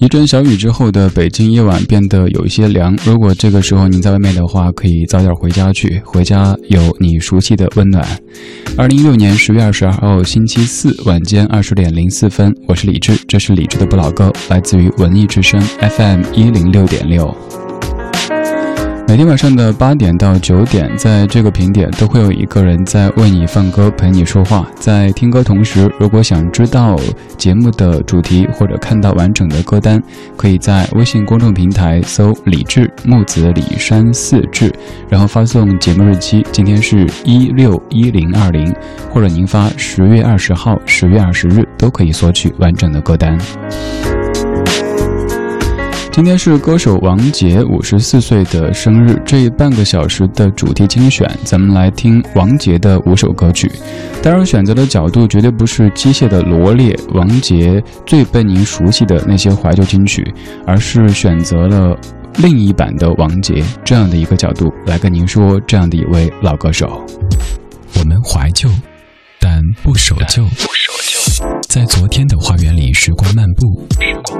一阵小雨之后的北京夜晚变得有一些凉。如果这个时候你在外面的话，可以早点回家去。回家有你熟悉的温暖。二零一六年十月二十二号，星期四晚间二十点零四分，我是李智，这是李智的不老歌，来自于文艺之声 FM 一零六点六。每天晚上的八点到九点，在这个频点都会有一个人在为你放歌、陪你说话。在听歌同时，如果想知道节目的主题或者看到完整的歌单，可以在微信公众平台搜“李志木子李山四志”，然后发送节目日期，今天是一六一零二零，或者您发十月二十号、十月二十日都可以索取完整的歌单。今天是歌手王杰五十四岁的生日。这半个小时的主题精选，咱们来听王杰的五首歌曲。当然，选择的角度绝对不是机械的罗列王杰最被您熟悉的那些怀旧金曲，而是选择了另一版的王杰这样的一个角度来跟您说这样的一位老歌手。我们怀旧，但不守旧。在昨天的花园里，时光漫步。时光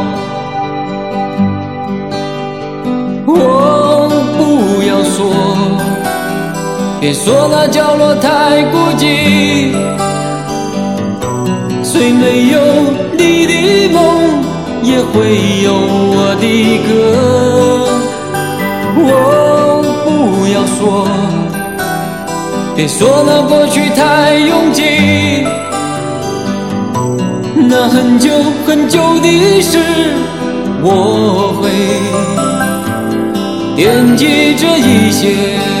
别说那角落太孤寂，虽没有你的梦，也会有我的歌。我不要说，别说那过去太拥挤，那很久很久的事，我会惦记着一些。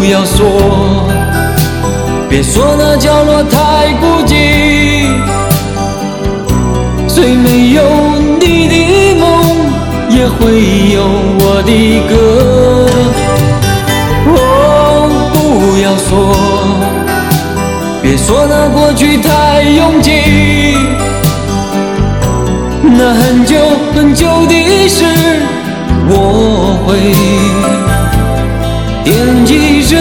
不要说，别说那角落太孤寂，虽没有你的梦，也会有我的歌。哦，不要说，别说那过去太拥挤，那很久很久的事，我会惦记。一些，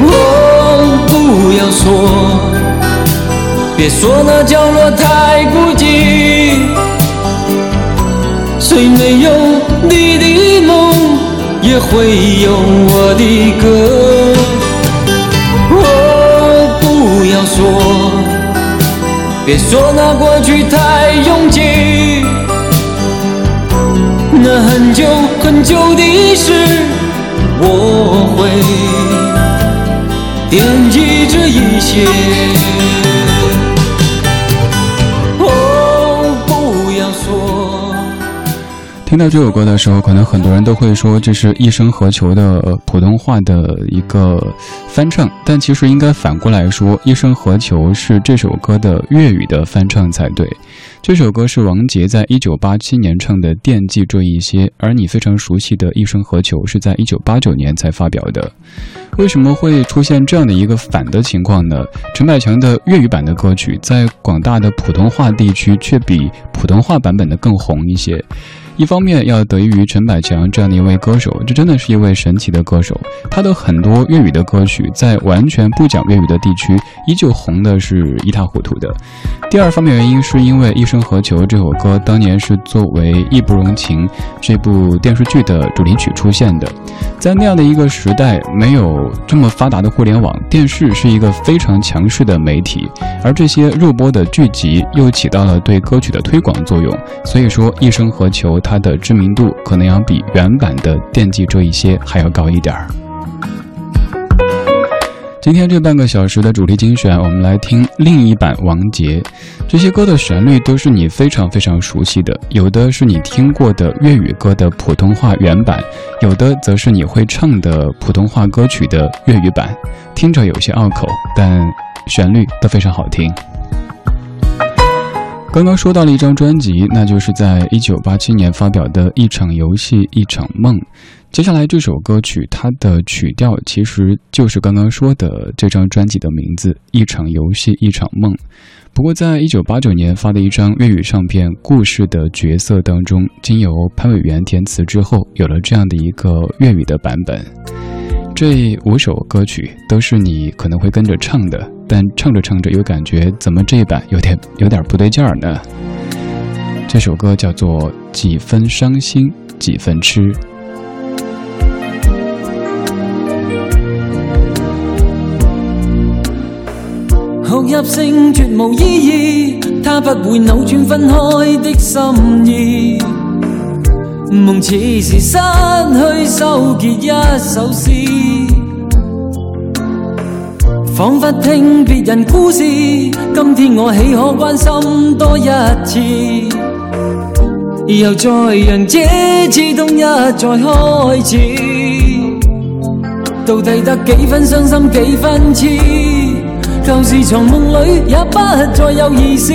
我不要说，别说那角落。会有我的歌，我不要说，别说那过去太拥挤，那很久很久的事，我会惦记着一些。听到这首歌的时候，可能很多人都会说这是《一生何求》的普通话的一个翻唱，但其实应该反过来说，《一生何求》是这首歌的粤语的翻唱才对。这首歌是王杰在一九八七年唱的《惦记这一些》，而你非常熟悉的《一生何求》是在一九八九年才发表的。为什么会出现这样的一个反的情况呢？陈百强的粤语版的歌曲在广大的普通话地区却比普通话版本的更红一些。一方面要得益于陈百强这样的一位歌手，这真的是一位神奇的歌手。他的很多粤语的歌曲，在完全不讲粤语的地区，依旧红的是一塌糊涂的。第二方面原因是因为《一生何求》这首歌当年是作为《义不容情》这部电视剧的主题曲出现的，在那样的一个时代，没有这么发达的互联网，电视是一个非常强势的媒体，而这些热播的剧集又起到了对歌曲的推广作用，所以说《一生何求》。它的知名度可能要比原版的《惦记》这一些还要高一点儿。今天这半个小时的主题精选，我们来听另一版王杰。这些歌的旋律都是你非常非常熟悉的，有的是你听过的粤语歌的普通话原版，有的则是你会唱的普通话歌曲的粤语版，听着有些拗口，但旋律都非常好听。刚刚说到了一张专辑，那就是在1987年发表的《一场游戏一场梦》。接下来这首歌曲，它的曲调其实就是刚刚说的这张专辑的名字《一场游戏一场梦》。不过，在1989年发的一张粤语唱片《故事的角色》当中，经由潘伟元填词之后，有了这样的一个粤语的版本。这五首歌曲都是你可能会跟着唱的。但唱着唱着又感觉怎么这一版有点有点不对劲儿呢这首歌叫做几分伤心几分痴哭泣声绝无意义它不会扭转分开的心意梦似是失去收结一首诗彷彿聽別人故事，今天我豈可關心多一次？又再讓這次痛一再開始，到底得幾分傷心幾分痴？舊事藏夢裏也不再有意思，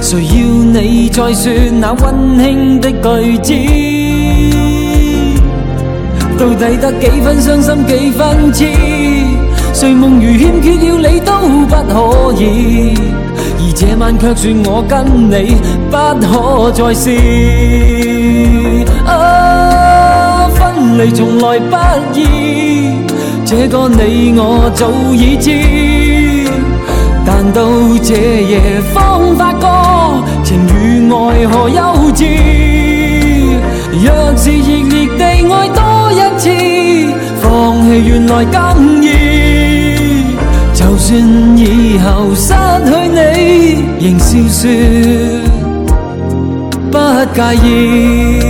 誰要你再説那溫馨的句子？到底得幾分傷心幾分痴？睡梦如欠缺了你都不可以，而这晚却说我跟你不可再试。啊，分离从来不易，这个你我早已知，但到这夜方发觉情与爱何幼稚。若是热烈地爱多一次，放弃原来更易。算以後失去你，仍笑說不介意。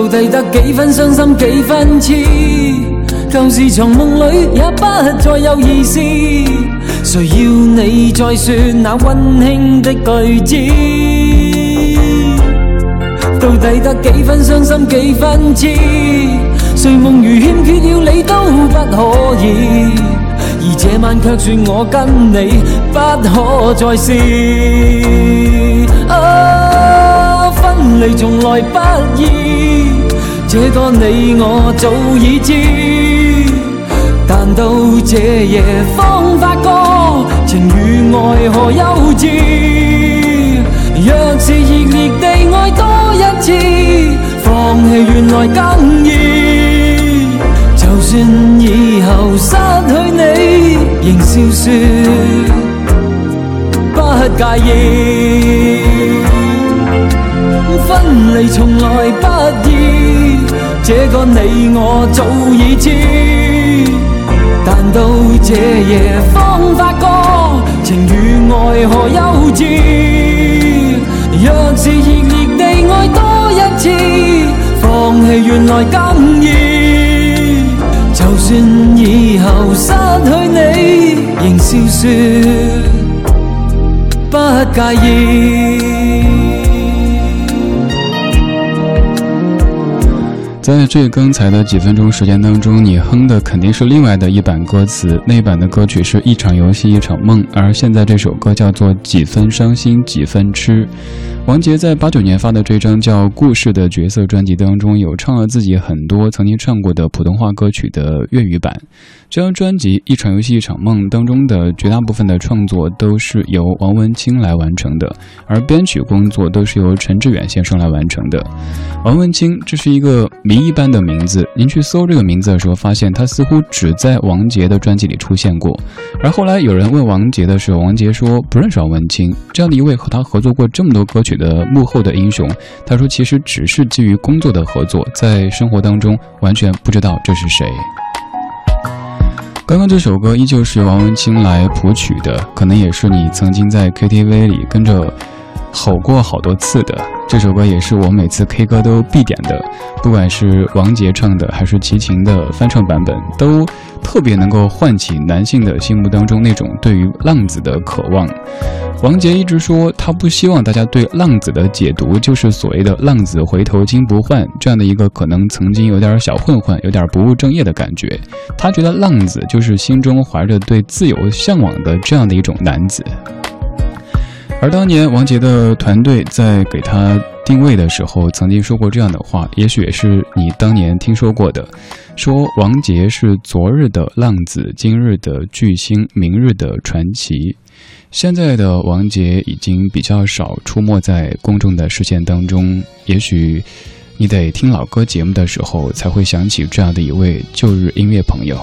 到底得几分伤心，几分痴？旧事从梦里，也不再有意思。谁要你再说那温馨的句子？到底得几分伤心，几分痴？睡梦如欠缺了你都不可以，而这晚却说我跟你不可再试。这个你我早已知，但到这夜方发觉，情与爱何休止？若是热烈地爱多一次，放弃原来更易。就算以后失去你，仍笑说不介意，分离从来不易。这个你我早已知，但到这夜方发觉情与爱何幼稚。若是热烈地爱多一次，放弃原来更易。就算以后失去你，仍笑说不介意。在这刚才的几分钟时间当中，你哼的肯定是另外的一版歌词，那版的歌曲是一场游戏一场梦，而现在这首歌叫做几分伤心几分痴。王杰在八九年发的这张叫《故事》的角色专辑当中，有唱了自己很多曾经唱过的普通话歌曲的粤语版。这张专辑《一场游戏一场梦》当中的绝大部分的创作都是由王文清来完成的，而编曲工作都是由陈志远先生来完成的。王文清这是一个谜一般的名字，您去搜这个名字的时候，发现他似乎只在王杰的专辑里出现过。而后来有人问王杰的时候，王杰说不认识王文清这样的一位和他合作过这么多歌曲。的幕后的英雄，他说其实只是基于工作的合作，在生活当中完全不知道这是谁。刚刚这首歌依旧是王文清来谱曲的，可能也是你曾经在 KTV 里跟着吼过好多次的。这首歌也是我每次 K 歌都必点的，不管是王杰唱的还是齐秦的翻唱版本，都特别能够唤起男性的心目当中那种对于浪子的渴望。王杰一直说，他不希望大家对“浪子”的解读就是所谓的“浪子回头金不换”这样的一个可能曾经有点小混混、有点不务正业的感觉。他觉得“浪子”就是心中怀着对自由向往的这样的一种男子。而当年王杰的团队在给他定位的时候，曾经说过这样的话，也许也是你当年听说过的：说王杰是昨日的浪子，今日的巨星，明日的传奇。现在的王杰已经比较少出没在公众的视线当中，也许你得听老歌节目的时候才会想起这样的一位旧日音乐朋友。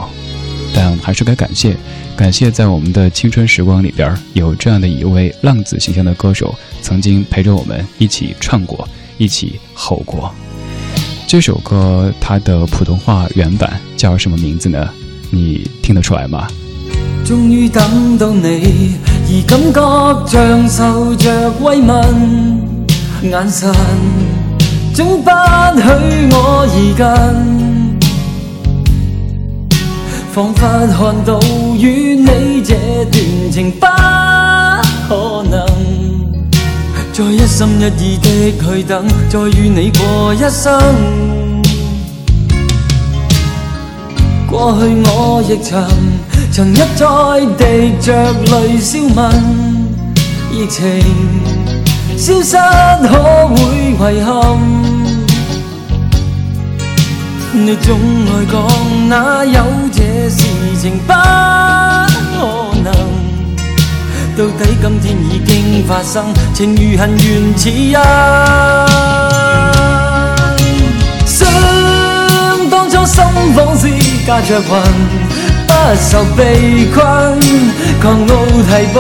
但还是该感谢，感谢在我们的青春时光里边有这样的一位浪子形象的歌手，曾经陪着我们一起唱过，一起吼过。这首歌它的普通话原版叫什么名字呢？你听得出来吗？终于等到你。而感觉像受着慰问，眼神总不许我移近，仿佛看到与你这段情不可能，再一心一意的去等，再与你过一生。过去我亦曾。曾一再地着淚消問，疫情消失可會遺憾？你總愛講哪有這事情不可能？到底今天已經發生，情如恨緣似因。想當初心仿似駕着雲。受被困，狂傲提步，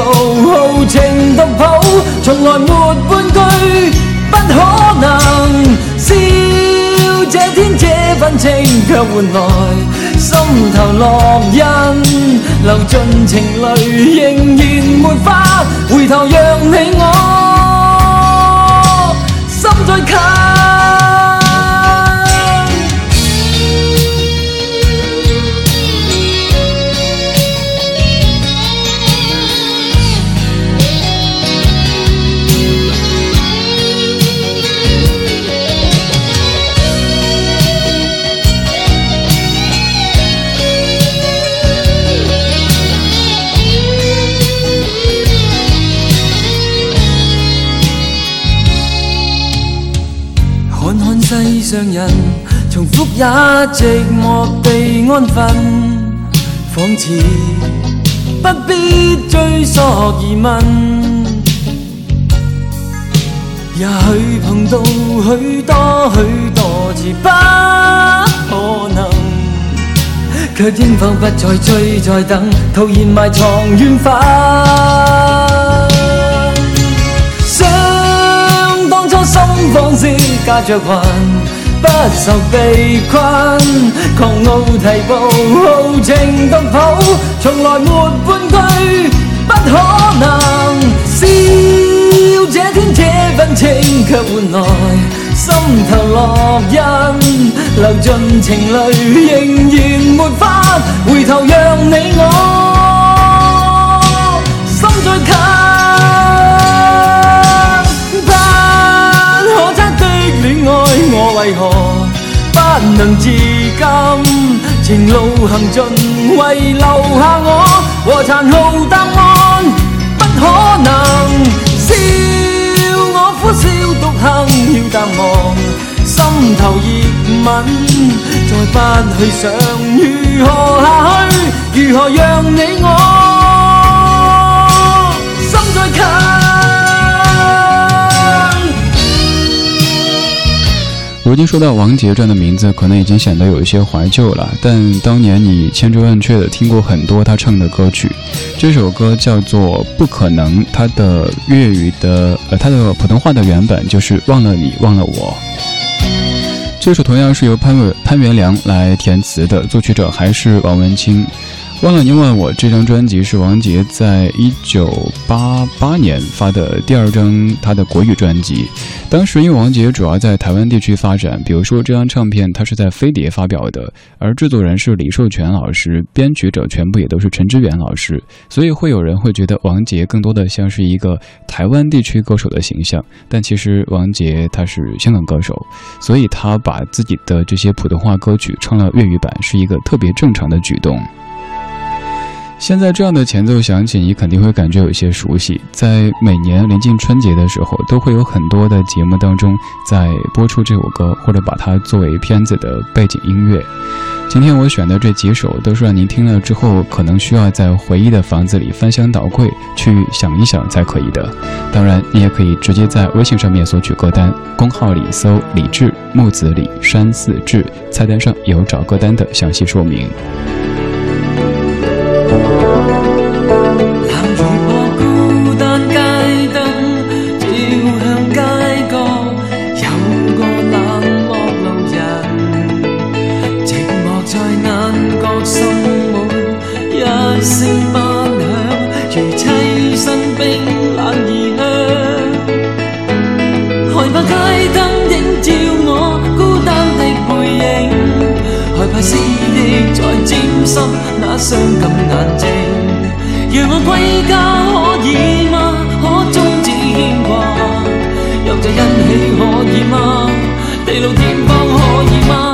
豪情動抱，從來沒半句不可能。笑這天這份情，卻換來心頭烙印，流盡情淚，仍然沒法回頭，讓你我心再近。寂寞地安分，仿似不必追溯疑問。也許碰到許多許多次不可能，卻應否不再追再等，徒然埋藏怨憤。想當初心慌之加着雲。受被困，狂傲提步，豪情動抱，從來沒半句不可能。笑這天這份情，卻換來心頭烙印，流盡情淚，仍然沒法回頭，讓你我心最近。戀愛我為何不能自禁？情路行盡，為留下我和殘酷答案，不可能。笑我苦笑獨行，要淡忘心頭熱吻，再不去想如何下去，如何讓你我心再近。如今说到王杰这样的名字，可能已经显得有一些怀旧了。但当年你千真万确的听过很多他唱的歌曲。这首歌叫做《不可能》，他的粤语的呃，他的普通话的原本就是《忘了你，忘了我》。这首同样是由潘潘元良来填词的，作曲者还是王文清。忘了您问我，这张专辑是王杰在一九八八年发的第二张他的国语专辑。当时因为王杰主要在台湾地区发展，比如说这张唱片他是在飞碟发表的，而制作人是李寿全老师，编曲者全部也都是陈志远老师，所以会有人会觉得王杰更多的像是一个台湾地区歌手的形象。但其实王杰他是香港歌手，所以他把自己的这些普通话歌曲唱了粤语版，是一个特别正常的举动。现在这样的前奏响起，你肯定会感觉有些熟悉。在每年临近春节的时候，都会有很多的节目当中在播出这首歌，或者把它作为片子的背景音乐。今天我选的这几首，都是让您听了之后，可能需要在回忆的房子里翻箱倒柜去想一想才可以的。当然，你也可以直接在微信上面索取歌单，公号里搜“李志木子李山寺志”，菜单上有找歌单的详细说明。伤感眼睛，让我归家可以吗？可终止牵挂，有这一起可以吗？地老天荒可以吗？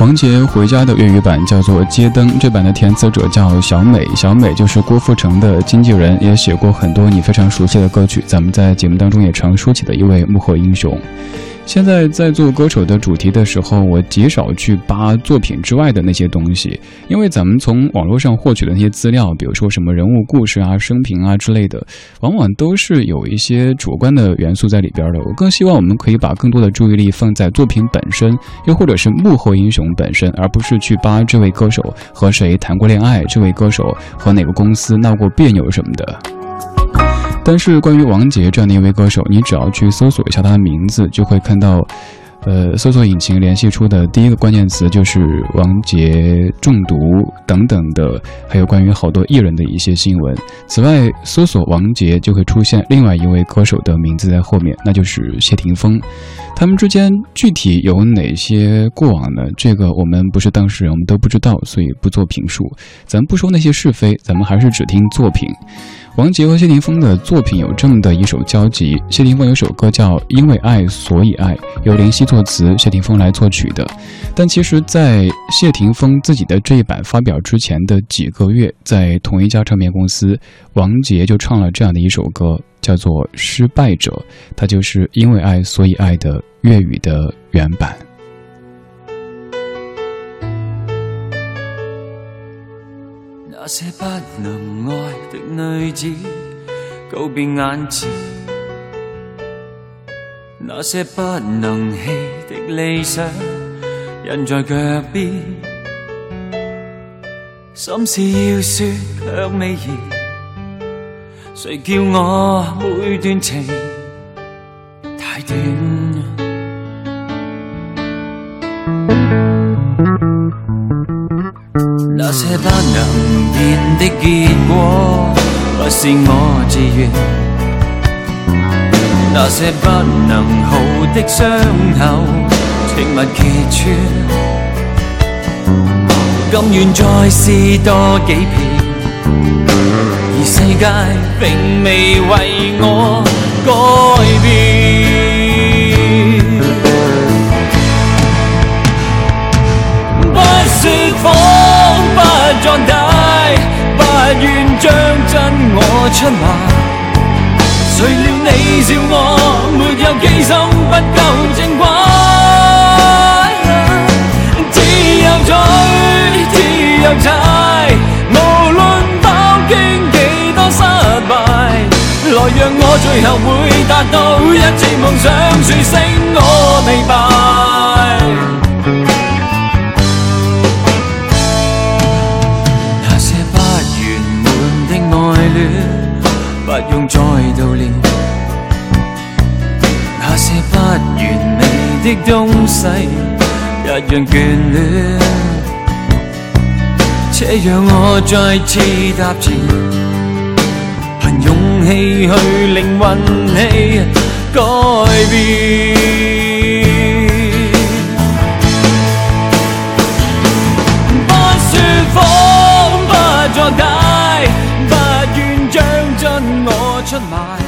王杰回家的粤语版叫做《街灯》，这版的填词者叫小美，小美就是郭富城的经纪人，也写过很多你非常熟悉的歌曲。咱们在节目当中也常说起的一位幕后英雄。现在在做歌手的主题的时候，我极少去扒作品之外的那些东西，因为咱们从网络上获取的那些资料，比如说什么人物故事啊、生平啊之类的，往往都是有一些主观的元素在里边的。我更希望我们可以把更多的注意力放在作品本身，又或者是幕后英雄本身，而不是去扒这位歌手和谁谈过恋爱，这位歌手和哪个公司闹过别扭什么的。但是，关于王杰这样的一位歌手，你只要去搜索一下他的名字，就会看到，呃，搜索引擎联系出的第一个关键词就是“王杰中毒”等等的，还有关于好多艺人的一些新闻。此外，搜索王杰就会出现另外一位歌手的名字在后面，那就是谢霆锋。他们之间具体有哪些过往呢？这个我们不是当事人，我们都不知道，所以不做评述。咱不说那些是非，咱们还是只听作品。王杰和谢霆锋的作品有这么的一首交集。谢霆锋有首歌叫《因为爱所以爱》，由林夕作词，谢霆锋来作曲的。但其实，在谢霆锋自己的这一版发表之前的几个月，在同一家唱片公司，王杰就唱了这样的一首歌，叫做《失败者》，它就是因为爱所以爱的粤语的原版。那些不能爱的女子，告别眼前；那些不能弃的理想，印在脚边。心事要说却未言，谁叫我每段情太短？這不能見的結果，不是我自願。那些不能好的傷口，請勿揭穿。甘願再試多幾遍，而世界並未為我改變。不說謊。壮大，不愿将真我出卖。谁料你笑我没有机生，不够正规。只有追，只有踩，无论饱经几多失败，来让我最后会达到一次梦想，说声我。東西一樣眷戀，且讓我再次踏前，憑勇氣去令運氣改變。不說謊，不作歹，不願將真我出賣。